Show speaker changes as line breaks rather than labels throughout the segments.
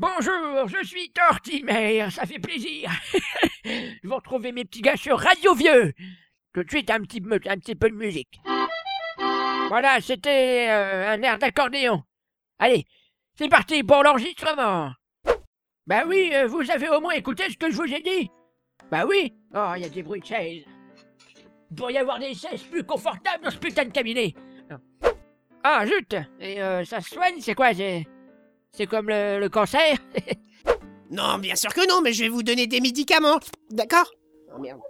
Bonjour, je suis Tortimer, ça fait plaisir. je vais retrouver mes petits gars sur Radio Vieux. Tout de suite, un petit, peu de musique. Voilà, c'était euh, un air d'accordéon. Allez, c'est parti pour l'enregistrement. Bah oui, euh, vous avez au moins écouté ce que je vous ai dit. Bah oui. Oh, il y a des bruits de chaises. Il pourrait y avoir des chaises plus confortables dans ce putain de cabinet. Ah, zut Et euh, ça se soigne, c'est quoi c'est comme le, le cancer
Non, bien sûr que non, mais je vais vous donner des médicaments. D'accord Oh merde.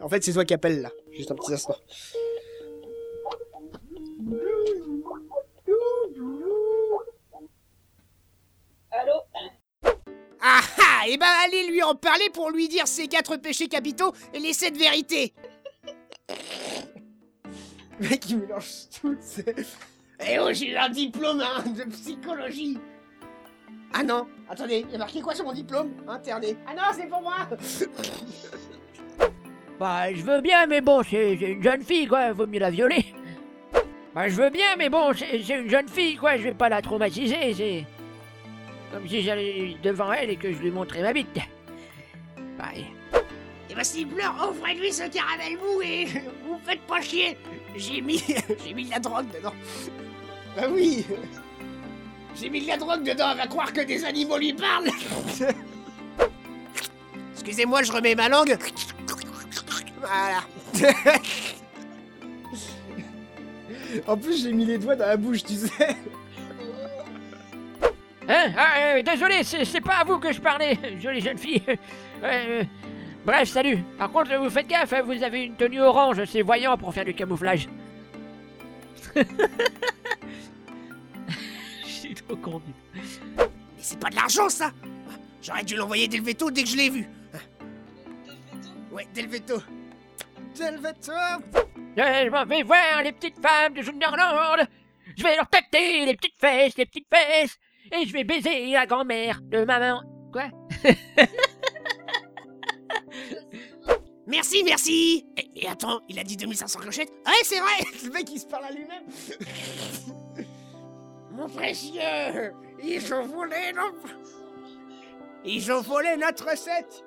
En fait, c'est toi qui appelles là. Juste un petit instant.
Allô
Ah ah Eh ben allez lui en parler pour lui dire ses quatre péchés capitaux et les sept vérités Le mec il mélange tout, c'est... Eh oh, j'ai un diplôme hein, de psychologie Ah non Attendez, il y a marqué quoi sur mon diplôme? Interné. Ah non, c'est pour moi
Bah, je veux bien, mais bon, c'est une jeune fille, quoi, vaut mieux la violer. Bah, je veux bien, mais bon, c'est une jeune fille, quoi, je vais pas la traumatiser, c'est... Comme si j'allais devant elle et que je lui montrais ma bite. Bah,
Et bah s'il pleure, offrez-lui ce caramel mou et vous faites pas chier J'ai mis... j'ai mis de la drogue dedans Bah oui J'ai mis de la drogue dedans, elle va croire que des animaux lui parlent Excusez-moi, je remets ma langue. Voilà. en plus, j'ai mis les doigts dans la bouche, tu sais.
Hein ah, euh, Désolé, c'est pas à vous que je parlais, jolie jeune fille. Euh, bref, salut. Par contre, vous faites gaffe, hein, vous avez une tenue orange, c'est voyant pour faire du camouflage. Je suis trop con.
Mais c'est pas de l'argent, ça J'aurais dû l'envoyer dès le veto dès que je l'ai vu. Ouais, dès le veto. Dès le veto
Euh, je m'en vais voir les petites femmes de Junderland. Je vais leur tâter les petites fesses, les petites fesses. Et je vais baiser la grand-mère de maman. Quoi?
Merci, merci et, et attends, il a dit 2500 clochettes Ouais, c'est vrai Le mec, il se parle à lui-même Mon précieux Ils ont volé notre... Ils ont volé notre recette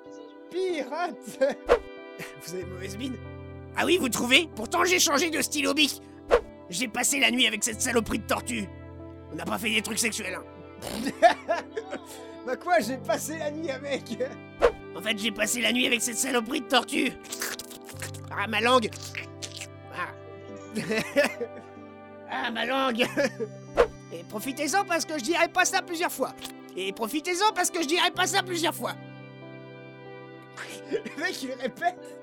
Pirate Vous avez mauvaise mine. Ah oui, vous trouvez. Pourtant, j'ai changé de stylo bic. J'ai passé la nuit avec cette saloperie de tortue. On n'a pas fait des trucs sexuels, hein. Bah quoi, j'ai passé la nuit avec. En fait, j'ai passé la nuit avec cette saloperie de tortue. Ah, ma langue. Ah, ah ma langue Et profitez-en parce que je dirai pas ça plusieurs fois Et profitez-en parce que je dirai pas ça plusieurs fois Le mec, il répète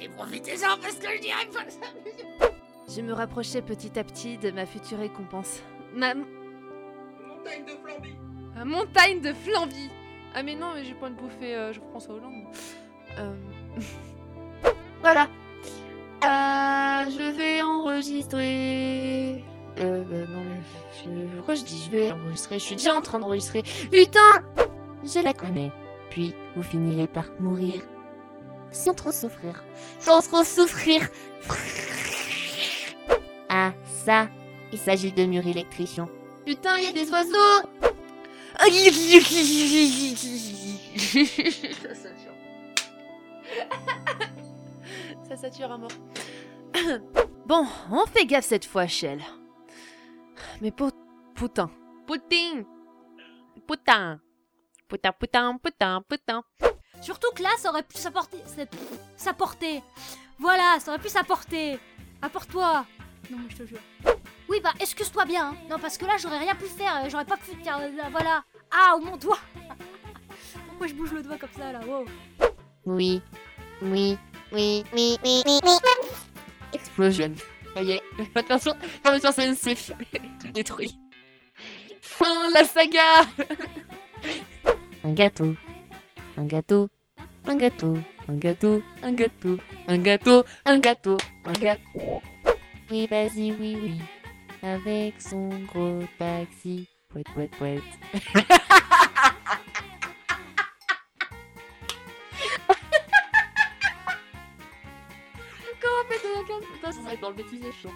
Et profitez-en parce que je dirai pas ça plusieurs fois
Je me rapprochais petit à petit de ma future récompense. Ma
Montagne de flambie
ma montagne de flambie. Ah mais non, mais j'ai pas envie de bouffer euh, Jean-François Hollande. Euh,
Voilà. Euh, je vais enregistrer. Euh, euh, non, je- pourquoi je dis je vais enregistrer? Je suis déjà en train d'enregistrer. Putain Je la connais. Puis vous finirez par mourir. Sans trop souffrir. Sans trop souffrir. Ah, ça, il s'agit de murs électrifiants. Putain, il y a des oiseaux
Ça sature à mort. bon, on fait gaffe cette fois, Shell. Mais pot... putain. Putain. Putain. Putain, putain, putain, putain.
Surtout que là, ça aurait pu s'apporter. S'apporter. Voilà, ça aurait pu s'apporter. Apporte-toi. Non, mais je te jure. Oui, bah, excuse-toi bien. hein. Non, parce que là, j'aurais rien pu faire. euh, J'aurais pas pu faire. euh, là, voilà. Ah, mon doigt. Pourquoi je bouge le doigt comme ça, là? Wow.
Oui, oui, oui, oui, oui, oui, oui. Explosion. Ça y est, attention, attention, c'est détruit. Fin la saga Un gâteau, un gâteau, un gâteau, un gâteau, un gâteau, un gâteau, un gâteau, un gâteau. Oui, vas-y, oui, oui. Avec son gros taxi.
dans le bêtisier chaud.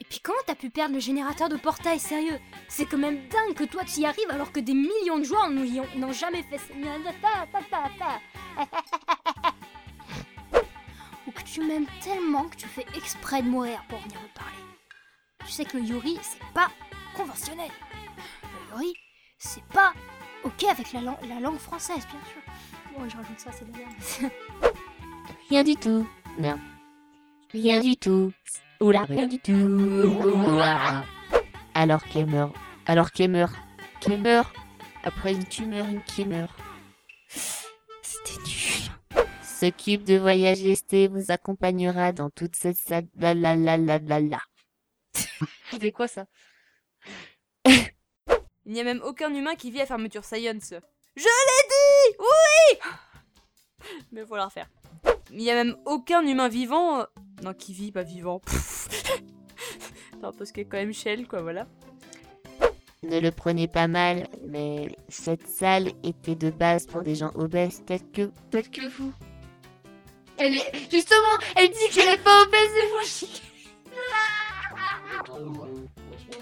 Et Puis comment t'as pu perdre le générateur de portail, sérieux? C'est quand même dingue que toi tu y arrives alors que des millions de joueurs n'ont- y ont- n'ont jamais fait ça. Ou que tu m'aimes tellement que tu fais exprès de mourir pour venir me parler. Tu sais que le Yuri, c'est pas conventionnel. Le Yuri, c'est pas ok avec la, lan- la langue française, bien sûr. Bon, je rajoute ça, c'est de la merde.
Rien du tout. Non. Rien du tout. Oula, rien du tout. Alors qu'elle meurt. Alors qu'elle meurt. Qu'elle meurt. Après une tumeur, une qui meurt. C'était nul. Ce cube de voyage ST vous accompagnera dans toute cette salle. La la la la la la.
C'est quoi ça? Il n'y a même aucun humain qui vit à fermeture Science. Je l'ai dit Oui Mais faut la refaire. Il n'y a même aucun humain vivant. euh, Non, qui vit, pas vivant. non, parce que quand même Shell, quoi, voilà.
Ne le prenez pas mal, mais cette salle était de base pour des gens obèses tels que, tels que vous. Elle est, justement, elle dit qu'elle est pas obèse et moi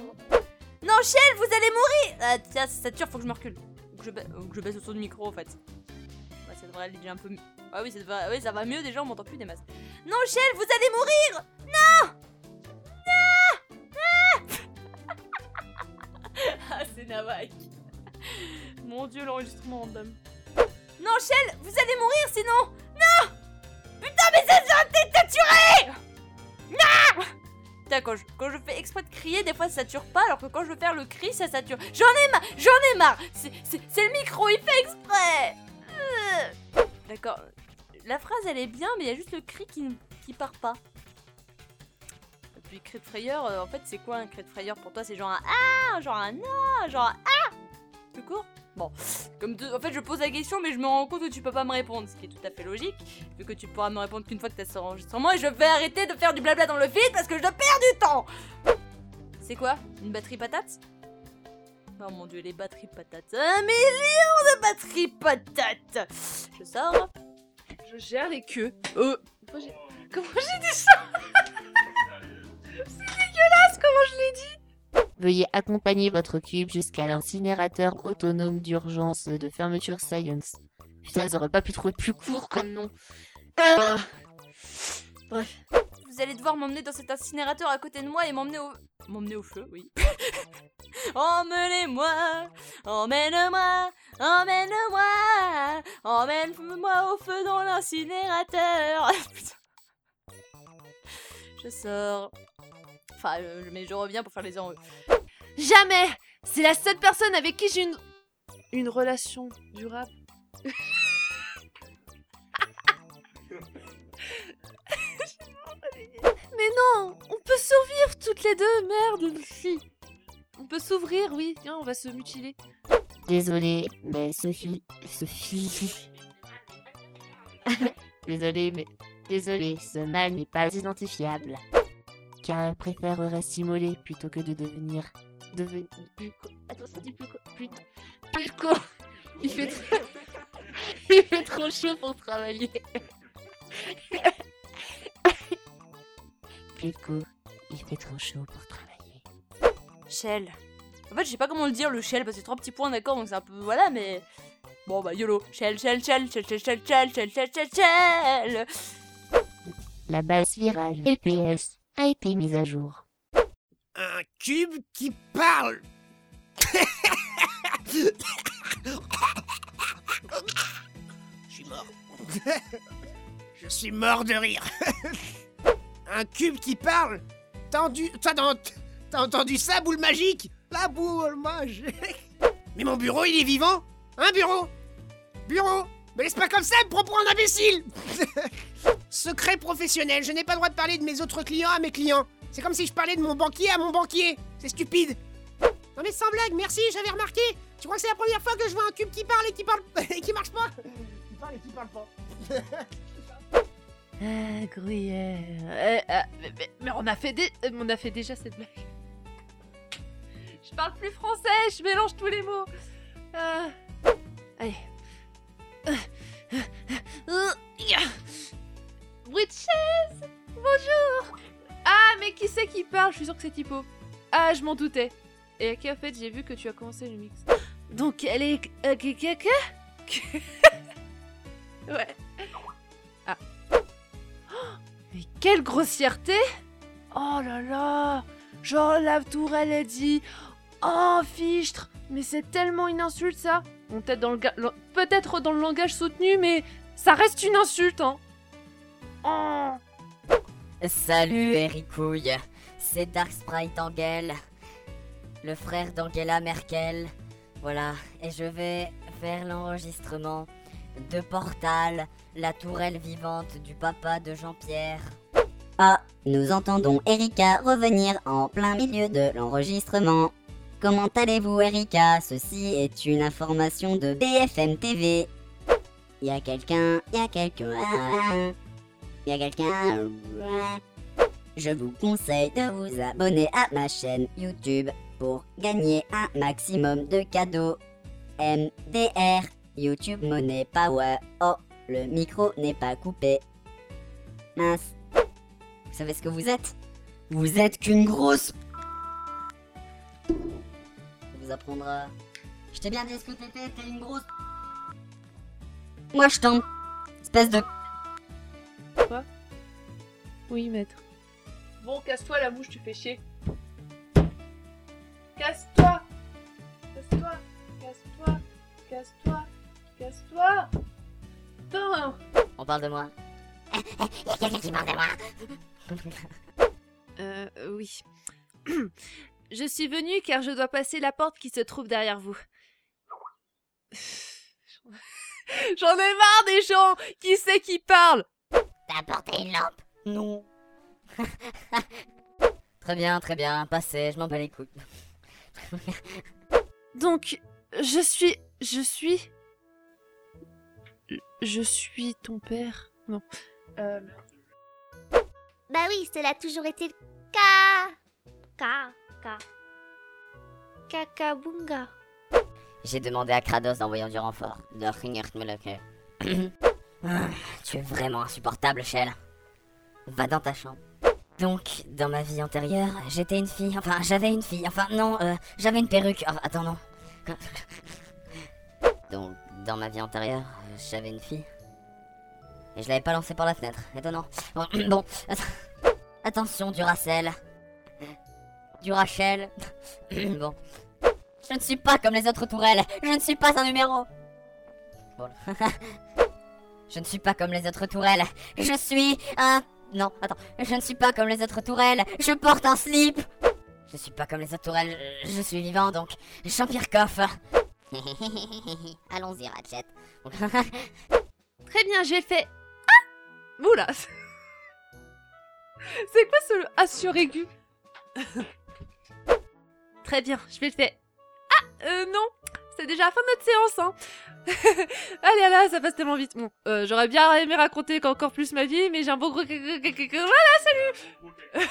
Non, Shell, vous allez mourir Ah, tiens, ça sature, faut que je me recule. Ou que je, ba- ou que je baisse le son du micro, en fait. Ouais, ça devrait aller déjà un peu mieux. Ah oui, ça, devrait... oui, ça va mieux déjà, on m'entend plus des masses. Non, Shell, vous allez mourir Non Non Ah, ah c'est Navak. Mon dieu, l'enregistrement random. Non, Shell, vous allez mourir sinon Non Putain, mais ça, t'es saturé Non Putain, quand je, quand je fais exprès de crier, des fois ça sature pas, alors que quand je veux faire le cri, ça sature. J'en ai marre J'en ai marre c'est le micro, il fait exprès Euh. D'accord. La phrase, elle est bien, mais il y a juste le cri qui, qui part pas. Et puis, cri de frayeur, euh, en fait, c'est quoi un cri de frayeur pour toi? C'est genre un Ah Genre un Ah Genre un Ah Tout court? Bon. Comme en fait, je pose la question, mais je me rends compte que tu peux pas me répondre, ce qui est tout à fait logique, vu que tu pourras me répondre qu'une fois que t'as ce enregistrement, et je vais arrêter de faire du blabla dans le vide parce que je perds du temps C'est quoi? Une batterie patate? Oh mon dieu, les batteries patates. Un million de batteries patates Je sors.
Je gère les queues. Euh. Comment j'ai dit ça C'est dégueulasse comment je l'ai dit
Veuillez accompagner votre cube jusqu'à l'incinérateur autonome d'urgence de fermeture Science. Putain, ils auraient pas pu trouver plus court comme nom. Ah.
Vous allez devoir m'emmener dans cet incinérateur à côté de moi et m'emmener au... M'emmener au feu, oui. Emmenez-moi, emmène-moi, emmène-moi, emmène-moi au feu dans l'incinérateur. Je sors. Enfin, euh, mais je reviens pour faire les enjeux.
Jamais C'est la seule personne avec qui j'ai une. Une relation durable. Mais non On peut survivre toutes les deux, merde Si On peut s'ouvrir, oui. Viens, on va se mutiler.
Désolé, mais Sophie. Sophie. Désolé, mais. Désolé, ce mal n'est pas identifiable. Car elle préférerait s'immoler plutôt que de devenir. Devenir. Attends, ça dit plus quoi Putain. Pulco Il fait trop. Il fait trop chaud pour travailler. Pulco, il fait trop chaud pour travailler.
Shell. En fait, je sais pas comment le dire, le shell, parce que c'est trois petits points, d'accord, donc c'est un peu. Voilà, mais. Bon, bah, YOLO. Shell, shell, shell, shell, shell, shell, shell, shell, shell, shell, shell.
La base virale LPS a été mise à jour.
Un cube qui parle Je suis mort. Je suis mort de rire. Un cube qui parle T'as entendu, t'as ça, boule magique? La boule magique Mais mon bureau, il est vivant Hein, bureau? Bureau Me laisse pas comme ça, me prends pour un imbécile Secret professionnel, je n'ai pas le droit de parler de mes autres clients à mes clients. C'est comme si je parlais de mon banquier à mon banquier. C'est stupide. Non mais sans blague, merci, j'avais remarqué. Tu crois que c'est la première fois que je vois un cube qui parle et qui parle et qui marche pas? Qui parle et qui parle pas.
Ah, gruyère. Eh, ah, mais, mais- mais on a fait euh, on a fait déjà cette blague. Je parle plus français, je mélange tous les mots. Allez. Euh, euh, euh, yeah. Bruit de chaise Bonjour Ah, mais qui c'est qui parle? Je suis sûre que c'est Tipo. Ah, je m'en doutais. Et ok, en fait, j'ai vu que tu as commencé le mix. Donc, elle est. euh, Ouais. Quelle grossièreté. Oh là là Genre, la tourelle, elle dit. Oh, fichtre. Mais c'est tellement une insulte, ça. Peut-être dans le langage soutenu, mais ça reste une insulte, hein. Oh.
Salut Ericouille, c'est Dark Sprite Angel, le frère d'Angela Merkel. Voilà, et je vais faire l'enregistrement de Portal, la tourelle vivante du papa de Jean-Pierre. Ah, nous entendons Erika revenir en plein milieu de l'enregistrement. Comment allez-vous Erika? Ceci est une information de BFM TV. Y a quelqu'un, y a quelqu'un, y a quelqu'un. Je vous conseille de vous abonner à ma chaîne YouTube pour gagner un maximum de cadeaux. MDR, YouTube Money Power. Oh, le micro n'est pas coupé. Mince. Vous savez ce que vous êtes? Vous êtes qu'une grosse... Ça vous apprendra... Je t'ai bien dit ce que t'étais, t'es une grosse... Moi je tombe. Espèce de...
Oui, maître. Bon, casse-toi la mouche, tu fais chier. Casse-toi Casse-toi Casse-toi Casse-toi Casse-toi Putain
On parle de moi.
Euh, oui. je suis venue car je dois passer la porte qui se trouve derrière vous. J'en ai marre des gens Qui c'est qui parle?
T'as apporté une lampe? Non. très bien, très bien, passez, je m'en bats les couilles.
Donc, je suis... Je suis... Je suis ton père Non. Euh...
Bah oui, cela a toujours été le cas. Ka, ka. Kakabunga.
J'ai demandé à Kratos d'envoyer du renfort. De Ah, Tu es vraiment insupportable, Shell. Va dans ta chambre. Donc, dans ma vie antérieure, j'étais une fille. Enfin, j'avais une fille. Enfin, non, euh, j'avais une perruque. Enfin, attends, non. Donc, dans ma vie antérieure, j'avais une fille. Et je l'avais pas lancée par la fenêtre. Étonnant. Bon, bon, att- attention, Duracell. Durachel. bon. Je ne suis pas comme les autres tourelles. Je ne suis pas un numéro. Bon. Je ne suis pas comme les autres tourelles. Je suis un... Non, attends. Je ne suis pas comme les autres tourelles. Je porte un slip. Je suis pas comme les autres tourelles. Je, suis vivant, donc... Jean-Pierre. Allons-y, Ratchet.
Très bien, j'ai fait... Ah Oula C'est quoi ce A sur aigu Très bien, je vais le faire. Ah Euh, non C'est déjà la fin de notre séance, hein Allez, là, ça passe tellement vite. Bon, euh, j'aurais bien aimé raconter encore plus ma vie, mais j'ai un beau gros... Voilà, salut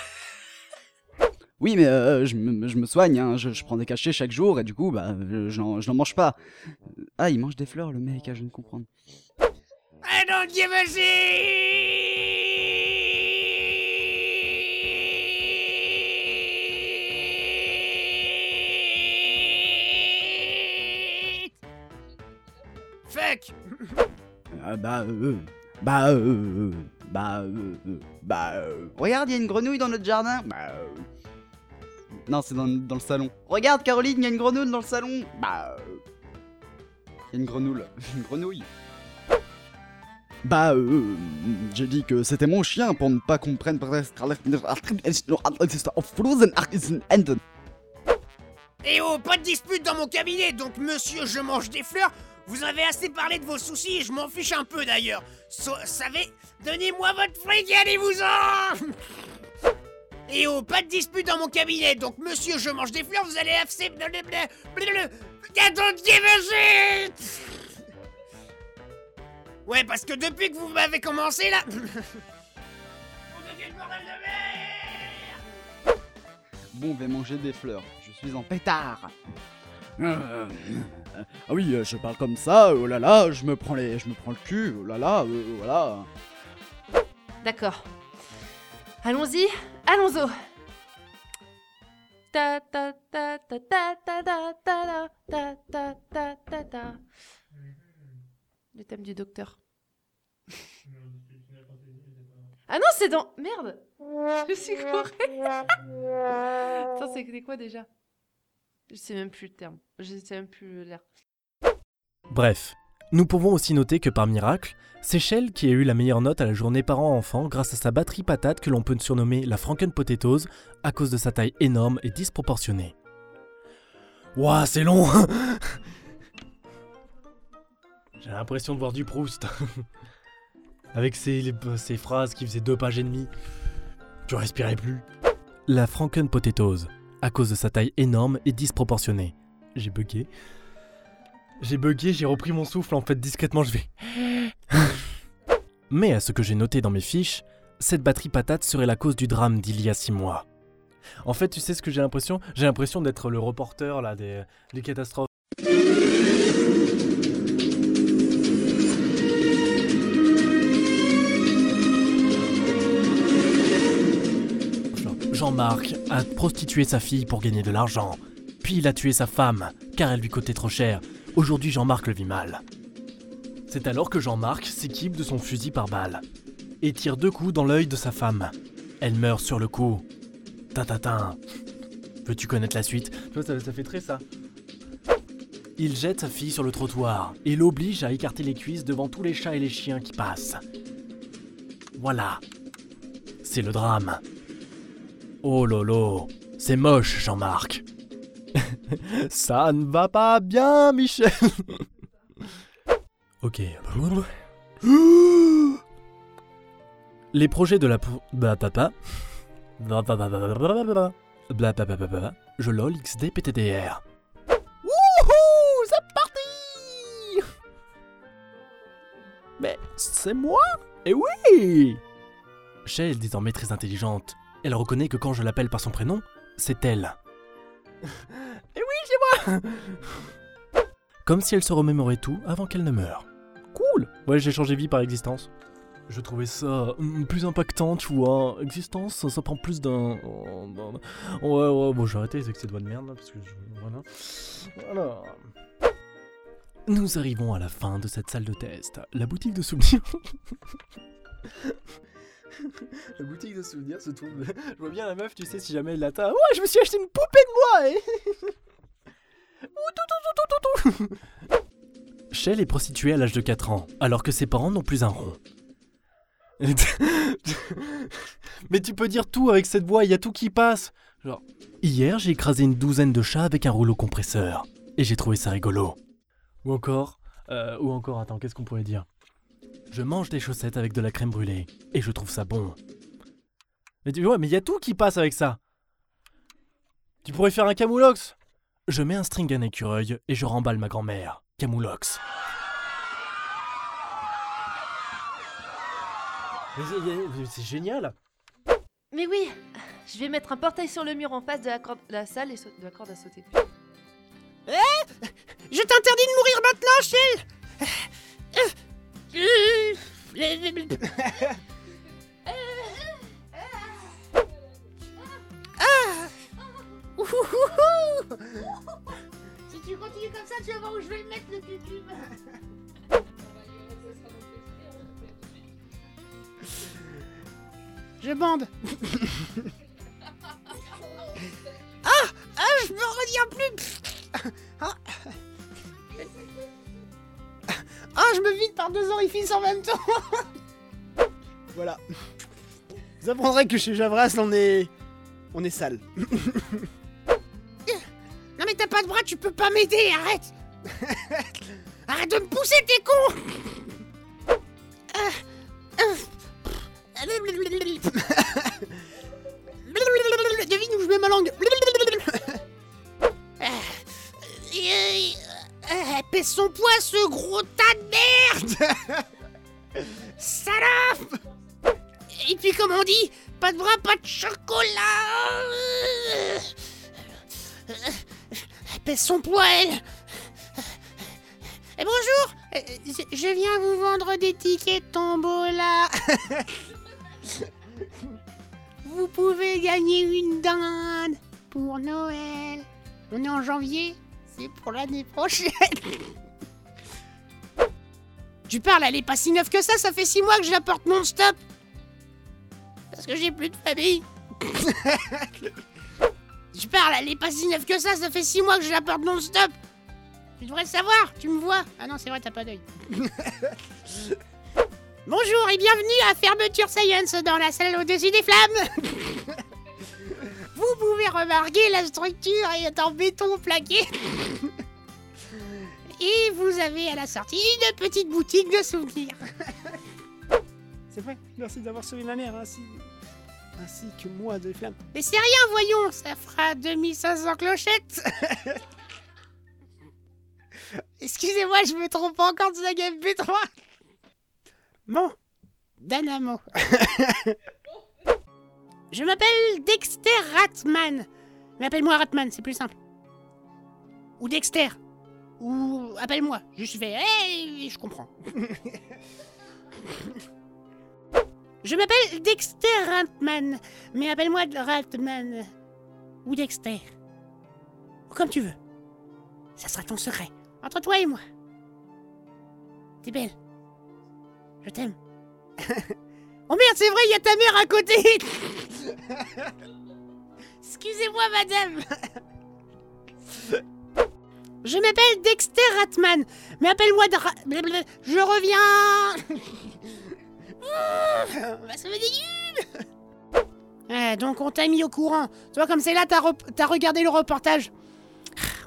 Oui, mais euh, je, me, je me soigne, hein, je, je prends des cachets chaque jour et du coup, bah, je, n'en mange pas. Ah, il mange des fleurs, le mec, ah, je
give a shit Fuck.
Ah, bah, euh, bah, euh, bah, euh, bah, euh, regarde, il y a une grenouille dans notre jardin. Bah, euh, non, c'est dans, dans le salon. Regarde, Caroline, il y a une grenouille dans le salon. Bah, il y a une grenouille, une grenouille. Bah, euh, j'ai dit que c'était mon chien pour ne pas qu'on prenne
Eh oh, pas de dispute dans mon cabinet, donc monsieur, je mange des fleurs. Vous avez assez parlé de vos soucis et je m'en fiche un peu d'ailleurs. So, savez, donnez-moi votre fric et allez-vous-en Eh oh, pas de dispute dans mon cabinet, donc monsieur, je mange des fleurs, vous allez assez... Don't give a shit Ouais, parce que depuis que vous m'avez commencé là...
Bon, va manger des fleurs. Je suis en pétard. Ah oui, je parle comme ça. Oh là là, je me prends les, je me prends le cul. Oh là là, euh, voilà.
D'accord. Allons-y, Allons-y Le thème du docteur. Ah non, c'est dans... Merde Je suis courée Attends, c'était quoi déjà Je sais même plus le terme. Je sais même plus l'air.
Bref, nous pouvons aussi noter que par miracle, Shell qui a eu la meilleure note à la journée parents-enfants grâce à sa batterie patate que l'on peut surnommer la Franken Potatoes à cause de sa taille énorme et disproportionnée. Ouah, c'est long J'ai l'impression de voir du Proust. Avec ces, ces phrases qui faisaient deux pages et demie. Tu respirais plus. La Franken Potatoes, à cause de sa taille énorme et disproportionnée. J'ai bugué. J'ai bugué, j'ai repris mon souffle, en fait discrètement je vais. Mais à ce que j'ai noté dans mes fiches, cette batterie patate serait la cause du drame d'il y a six mois. En fait, tu sais ce que j'ai l'impression? J'ai l'impression d'être le reporter là des, des catastrophes. Jean-Marc a prostitué sa fille pour gagner de l'argent. Puis il a tué sa femme, car elle lui coûtait trop cher. Aujourd'hui, Jean-Marc le vit mal. C'est alors que Jean-Marc s'équipe de son fusil par balle et tire deux coups dans l'œil de sa femme. Elle meurt sur le coup. Tatatin. Veux-tu connaître la suite? Tu vois, ça, ça fait très ça. Il jette sa fille sur le trottoir et l'oblige à écarter les cuisses devant tous les chats et les chiens qui passent. Voilà. C'est le drame. Oh lolo, c'est moche, Jean-Marc. Ça ne va pas bien, Michel. ok. Les projets de la... Bah papa. Blablabla. Je lol XD PTDR. Wouhou C'est parti Mais c'est moi Eh oui Shell est désormais très intelligente. Elle reconnaît que quand je l'appelle par son prénom, c'est elle. Eh oui, c'est moi Comme si elle se remémorait tout avant qu'elle ne meure. Cool Ouais, j'ai changé vie par existence. Je trouvais ça hum, plus impactant, tu vois. Existence, ça, prend plus d'un... Ouais, ouais, bon, j'ai arrêté avec cette voix de merde, là, parce que... je- Voilà. Voilà. Nous arrivons à la fin de cette salle de test. La boutique de souvenirs... la boutique de souvenirs se trouve... Je vois bien la meuf, tu sais, si jamais elle l'atteint. Ouais, je me suis acheté une poupée de moi, eh tout, tout. Shell est prostituée à l'âge de 4 ans, alors que ses parents n'ont plus un rond. Mais tu peux dire tout avec cette voix, il y a tout qui passe. Genre, hier j'ai écrasé une douzaine de chats avec un rouleau compresseur. Et j'ai trouvé ça rigolo. Ou encore, euh, ou encore, attends, qu'est-ce qu'on pourrait dire? Je mange des chaussettes avec de la crème brûlée. Et je trouve ça bon. Mais tu vois, mais il y a tout qui passe avec ça. Tu pourrais faire un camoulox. Je mets un string à un écureuil et je remballe ma grand-mère. Camoulox. Mais c'est- génial
Mais oui, je vais mettre un portail sur le mur en face de la, corde- la salle et de la corde à sauter.
Je t'interdis de mourir maintenant, Shell
Si tu continues comme ça, tu vas voir où je vais le mettre le cucube.
Je bande Ah Ah, je me retiens plus je me vide par deux orifices en même temps Voilà. Vous apprendrez que chez Javras, on est... On est sale. non mais t'as pas de bras, tu peux pas m'aider, arrête Arrête de me pousser, t'es con. Devine où je mets ma langue. Euh, Pèse son poids, ce gros Salope! Et puis comme on dit, pas de bras, pas de chocolat. Pèse son poids, elle. Eh, Bonjour. Euh, je- viens vous vendre des tickets tombola. Vous pouvez gagner une dinde pour Noël. On est en janvier, c'est pour l'année prochaine. Tu parles, elle est pas si neuve que ça, ça fait six mois que je la porte non-stop. Parce que j'ai plus de famille. Je parle, elle est pas si neuve que ça, ça fait six mois que je la porte non-stop. Tu devrais le savoir, tu me vois. Ah non, c'est vrai, t'as pas d'œil. Bonjour et bienvenue à Fermeture Science dans la salle au-dessus des flammes. Vous pouvez remarquer la structure est en béton plaqué. Et vous avez à la sortie une petite boutique de souvenirs.
C'est vrai, merci d'avoir sauvé ma mère ainsi, ainsi que moi de flammes.
Mais c'est rien, voyons, ça fera 2500 clochettes. Excusez-moi, je me trompe encore de la gamme B3. Bon, Dynamo. je m'appelle Dexter Ratman. Mais appelle-moi Ratman, c'est plus simple. Ou Dexter. Ou appelle-moi. Je suis fait. Hey, je comprends. je m'appelle Dexter Ratman. Mais appelle-moi Ratman. Ou Dexter. Ou comme tu veux. Ça sera ton secret. Entre toi et moi. T'es belle. Je t'aime. oh merde, c'est vrai, il y a ta mère à côté. Excusez-moi, madame. Je m'appelle Dexter Ratman, mais appelle-moi Dra... Je reviens. Ouh, ça me dégueule. Eh, donc on t'a mis au courant. Tu vois, comme c'est là, t'as regardé le reportage.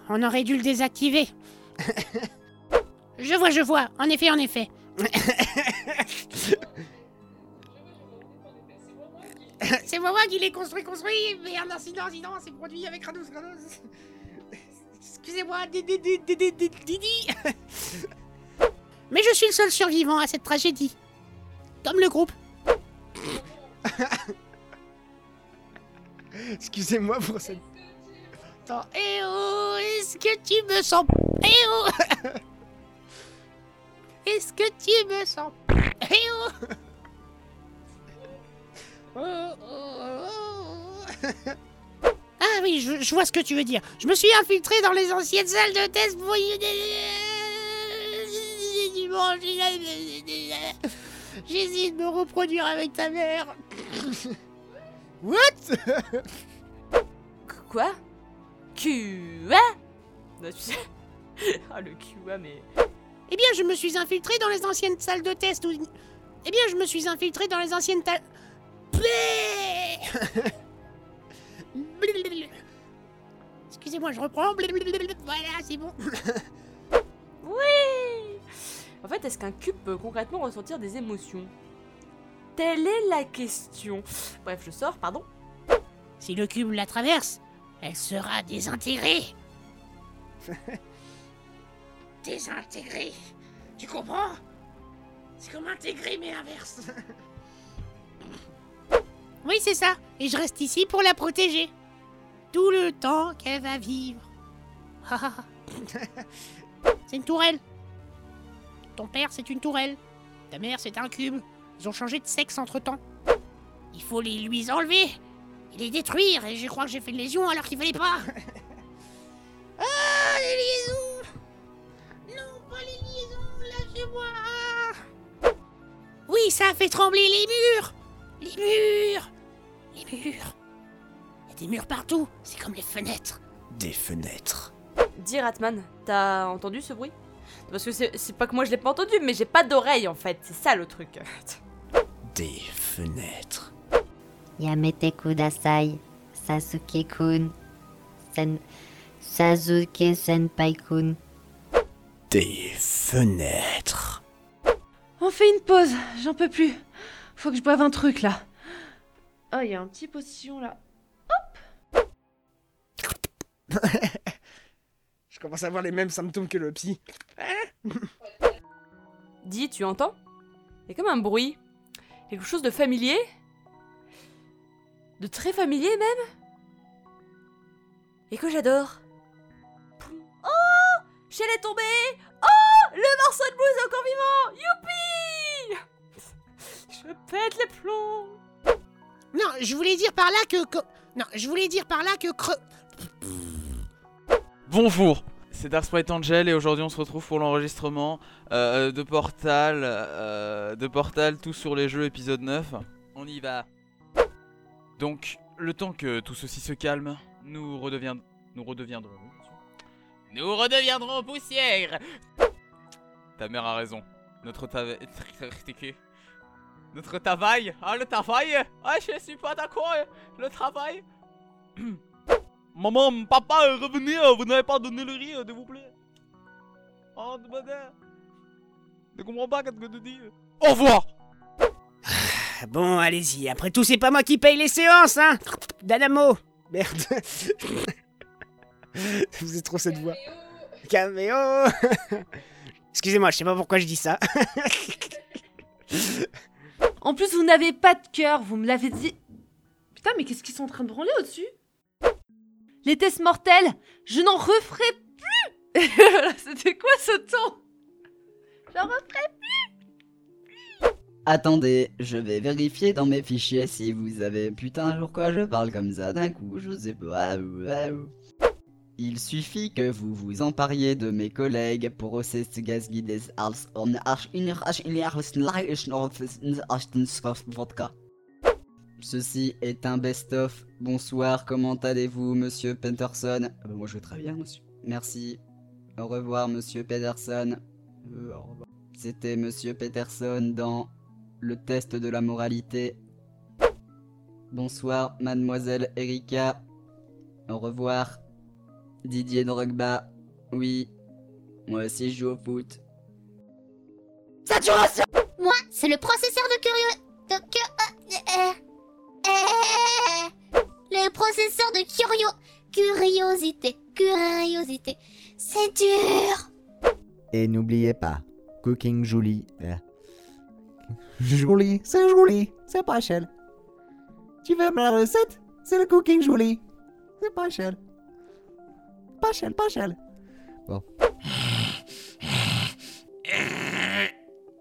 On aurait dû le désactiver. je vois, je vois. En effet, en effet. c'est moi qui l'ai construit, construit, mais un incident, incident s'est produit avec Rados, Rados. Excusez-moi, Didi, Didi. Mais je suis le seul survivant à cette tragédie. Comme le groupe.
Excusez-moi pour cette.
Attends, eh oh, est-ce que tu me sens Eh oh Est-ce que tu me sens Eh oh Oh, oh, oh. Ah oui, je, je vois ce que tu veux dire. Je me suis infiltré dans les anciennes salles de test pour y... J'ai essayé de me reproduire avec ta mère.
What?
Quoi? Quoi Ah, le QA, mais.
Eh bien, je me suis infiltré dans les anciennes salles de test où... Eh bien, je me suis infiltré dans les anciennes ta... Excusez-moi, je reprends. Voilà, c'est bon.
Oui En fait, est-ce qu'un cube peut concrètement ressentir des émotions? Telle est la question. Bref, je sors, pardon.
Si le cube la traverse, elle sera désintégrée. désintégrée. Tu comprends? C'est comme intégrer mais inverse. oui, c'est ça. Et je reste ici pour la protéger. Tout le temps qu'elle va vivre. c'est une tourelle. Ton père, c'est une tourelle. Ta mère, c'est un cube. Ils ont changé de sexe entre temps. Il faut les lui enlever et les détruire. Et je crois que j'ai fait une lésion alors qu'il fallait pas. ah, les liaisons Non, pas les liaisons, lâchez-moi Oui, ça a fait trembler les murs Les murs Les murs des murs partout, c'est comme les fenêtres.
Des fenêtres.
Dis Ratman, t'as entendu ce bruit? Parce que c'est pas que moi je l'ai pas entendu, mais j'ai pas d'oreille en fait, c'est ça le truc.
Des fenêtres.
Yamete kudasai, Sasuke-kun, sen... Sasuke Senpai-kun.
Des fenêtres.
On fait une pause, j'en peux plus. Faut que je boive un truc là. Oh, il y a un petit potion là.
Je commence à avoir les mêmes symptômes que le psy.
Dis, tu entends? Il y a comme un bruit. Quelque chose de familier? De très familier même? Et que j'adore. Oh Shell est tombée Oh Le morceau de blues est encore vivant Youpi Je pète les plombs
Non, je voulais dire par là que, que Non, je voulais dire par là que creux.
Bonjour, c'est Dark Sprite Angel et aujourd'hui on se retrouve pour l'enregistrement euh, de Portal, euh, de Portal, tout sur les jeux épisode 9. On y va. Donc, le temps que tout ceci se calme, nous redeviendrons... Nous redeviendrons... Nous redeviendrons poussière Ta mère a raison. Notre travail... Notre travail Ah, le travail? Ah, je suis pas d'accord Le travail? Maman, papa, revenez, vous n'avez pas donné le riz, s'il vous plaît. Oh, de bonheur. Ne comprends pas qu'est-ce que tu dis. Au revoir
Ah, Bon, allez-y. Après tout, c'est pas moi qui paye les séances, hein Danamo Merde. Vous êtes trop cette voix. Caméo Excusez-moi, je sais pas pourquoi je dis ça.
En plus, vous n'avez pas de cœur, vous me l'avez dit. Putain, mais qu'est-ce qu'ils sont en train de branler au-dessus? Les tests mortels, je n'en referai plus C'était quoi ce ton J'en referai
Attendez, je vais vérifier dans mes fichiers si vous avez. Putain, pourquoi je parle comme ça d'un coup Je sais pas. Il suffit que vous vous empariez de mes collègues pour arch vodka. Ceci est un best-of. Bonsoir, comment allez-vous, monsieur Peterson? Ah bah, Moi je vais très bien, monsieur. Merci. Au revoir, monsieur Peterson. Euh, au revoir. C'était monsieur Peterson dans le test de la moralité. Bonsoir, mademoiselle Erika. Au revoir. Didier Drogba. Oui. Moi aussi je joue au foot.
Saturation Moi, c'est le processeur de curieux... Curiosité. Curiosité. C'est dur
Et n'oubliez pas, Cooking Julie. euh, Julie, c'est Julie, c'est pas Shell. Tu veux ma recette? C'est le Cooking Julie. C'est pas Shell. Pas Shell, pas Shell. Bon.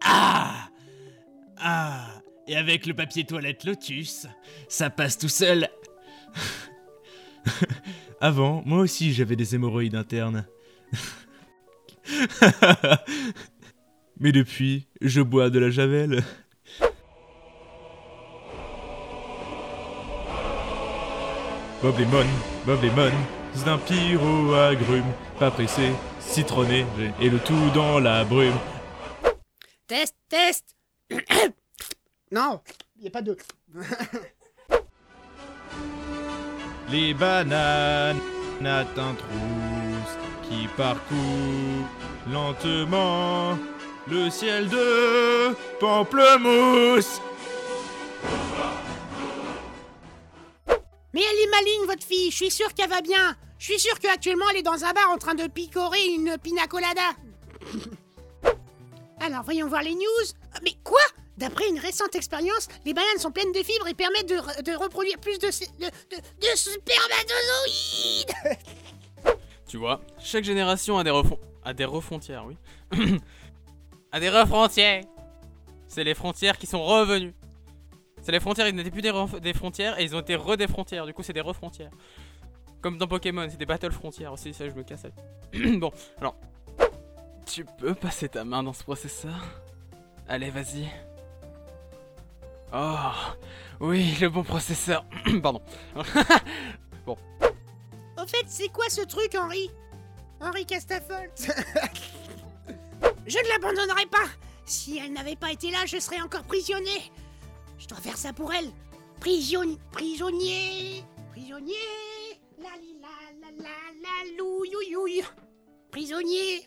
Ah Ah Et avec le papier toilette Lotus, ça passe tout seul. Avant, moi aussi j'avais des hémorroïdes internes. Mais depuis, je bois de la javel. Bob Lemon, Bob Lemon, c'est un pyro agrume, pas pressé, citronné, et le tout dans la brume.
Test, test Non, y a pas de.
Les bananes atteintent trousse qui parcourent lentement le ciel de pamplemousse.
Mais elle est maligne, votre fille. Je suis sûr qu'elle va bien. Je suis sûr qu'actuellement, elle est dans un bar en train de picorer une pina colada. Alors, voyons voir les news. Mais quoi? D'après une récente expérience, les bananes sont pleines de fibres et permettent de, re- de reproduire plus de, sé- de,
Tu vois, chaque génération a des a des refrontières, oui. a des refrontières. C'est les frontières qui sont revenues. C'est les frontières, ils n'étaient plus des, frontières et ils ont été re des frontières. Du coup, c'est des refrontières. Comme dans Pokémon, c'est des battle frontières aussi, ça je me casse. bon, alors. Tu peux passer ta main dans ce processeur Allez, vas-y. Oh, oui, le bon processeur. Pardon. bon,
Au fait, c'est quoi ce truc, Henri? Henri Castafolt Je ne l'abandonnerai pas. Si elle n'avait pas été là, je serais encore prisonnier. Je dois faire ça pour elle. Prision... Prisonnier. Prisonnier. La la la la la you. Prisonnier